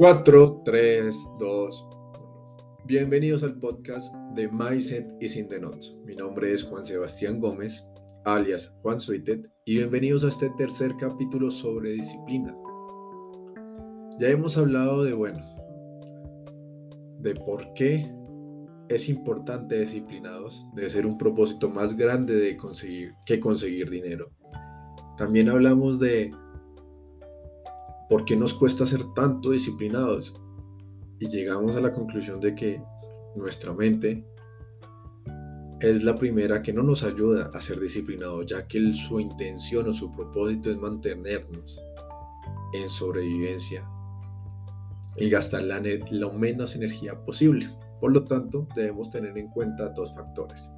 4, 3, 2, 1. Bienvenidos al podcast de Mindset is in the Notes. Mi nombre es Juan Sebastián Gómez, alias Juan Suited, y bienvenidos a este tercer capítulo sobre disciplina. Ya hemos hablado de, bueno, de por qué es importante disciplinados, de ser un propósito más grande de conseguir que conseguir dinero. También hablamos de ¿Por qué nos cuesta ser tanto disciplinados? Y llegamos a la conclusión de que nuestra mente es la primera que no nos ayuda a ser disciplinados, ya que su intención o su propósito es mantenernos en sobrevivencia y gastar la, lo menos energía posible. Por lo tanto, debemos tener en cuenta dos factores,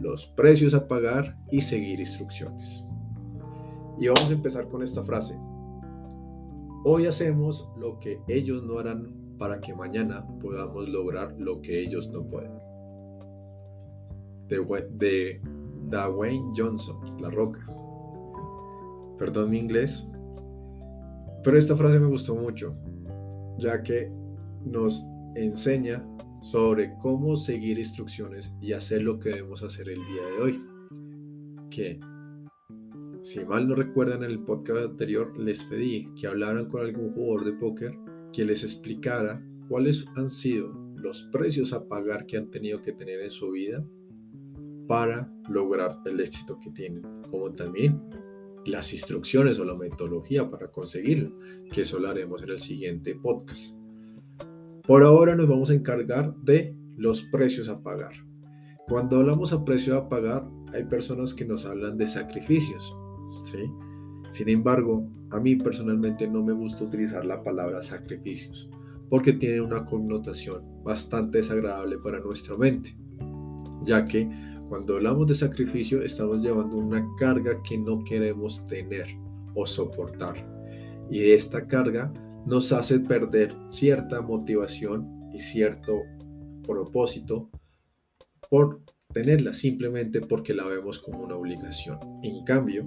los precios a pagar y seguir instrucciones. Y vamos a empezar con esta frase. Hoy hacemos lo que ellos no harán para que mañana podamos lograr lo que ellos no pueden. De, Dwayne Johnson, La Roca. Perdón mi inglés, pero esta frase me gustó mucho, ya que nos enseña sobre cómo seguir instrucciones y hacer lo que debemos hacer el día de hoy. Que si mal no recuerdan en el podcast anterior, les pedí que hablaran con algún jugador de póker que les explicara cuáles han sido los precios a pagar que han tenido que tener en su vida para lograr el éxito que tienen, como también las instrucciones o la metodología para conseguirlo, que eso lo haremos en el siguiente podcast. Por ahora nos vamos a encargar de los precios a pagar. Cuando hablamos a precio a pagar, hay personas que nos hablan de sacrificios, ¿sí? Sin embargo, a mí personalmente no me gusta utilizar la palabra sacrificios, porque tiene una connotación bastante desagradable para nuestra mente, ya que cuando hablamos de sacrificio estamos llevando una carga que no queremos tener o soportar, y esta carga nos hace perder cierta motivación y cierto propósito por tenerla simplemente porque la vemos como una obligación. En cambio,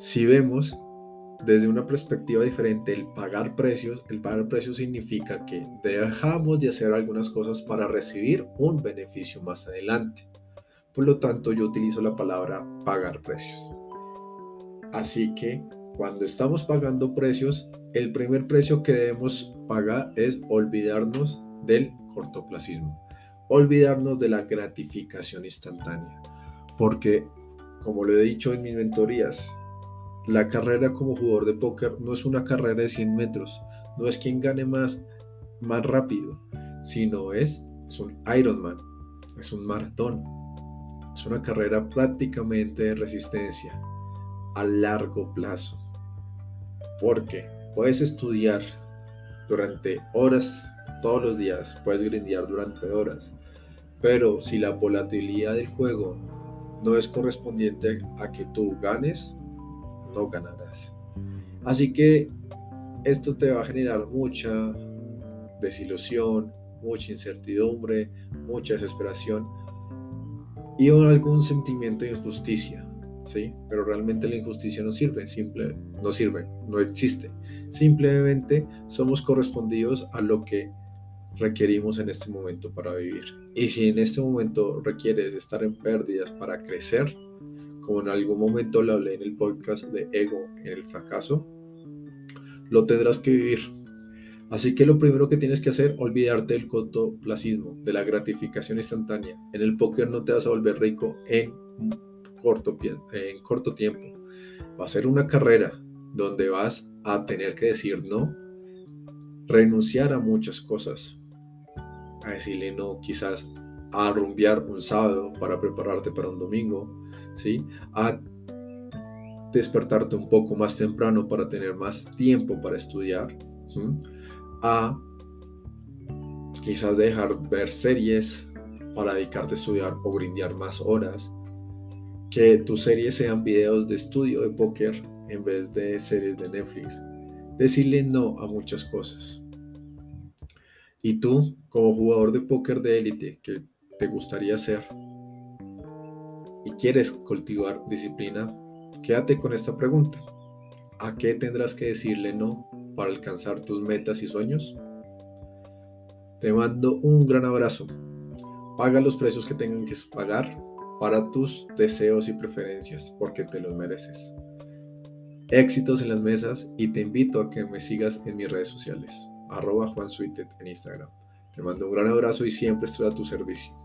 si vemos desde una perspectiva diferente el pagar precios, el pagar precios significa que dejamos de hacer algunas cosas para recibir un beneficio más adelante. Por lo tanto, yo utilizo la palabra pagar precios. Así que cuando estamos pagando precios, el primer precio que debemos pagar es olvidarnos del cortoplacismo, olvidarnos de la gratificación instantánea. Porque, como lo he dicho en mis mentorías, la carrera como jugador de póker no es una carrera de 100 metros, no es quien gane más, más rápido, sino es, es un Ironman, es un maratón, es una carrera prácticamente de resistencia a largo plazo. Porque puedes estudiar durante horas todos los días, puedes grindear durante horas, pero si la volatilidad del juego no es correspondiente a que tú ganes, no ganarás. Así que esto te va a generar mucha desilusión, mucha incertidumbre, mucha desesperación y algún sentimiento de injusticia, ¿sí? Pero realmente la injusticia no sirve, simple, no sirve, no existe. Simplemente somos correspondidos a lo que requerimos en este momento para vivir. Y si en este momento requieres estar en pérdidas para crecer, como en algún momento lo hablé en el podcast de Ego en el fracaso, lo tendrás que vivir. Así que lo primero que tienes que hacer, olvidarte del cortoplacismo, de la gratificación instantánea. En el póker no te vas a volver rico en corto, en corto tiempo. Va a ser una carrera donde vas a tener que decir no, renunciar a muchas cosas, a decirle no quizás a rumbear un sábado para prepararte para un domingo, ¿sí? A despertarte un poco más temprano para tener más tiempo para estudiar, a quizás dejar ver series para dedicarte a estudiar o grindear más horas, que tus series sean videos de estudio de póker en vez de series de Netflix, decirle no a muchas cosas. Y tú, como jugador de póker de élite que te gustaría ser, y quieres cultivar disciplina, quédate con esta pregunta. ¿A qué tendrás que decirle no para alcanzar tus metas y sueños? Te mando un gran abrazo. Paga los precios que tengan que pagar para tus deseos y preferencias, porque te los mereces. Éxitos en las mesas y te invito a que me sigas en mis redes sociales, arroba Juan en Instagram. Te mando un gran abrazo y siempre estoy a tu servicio.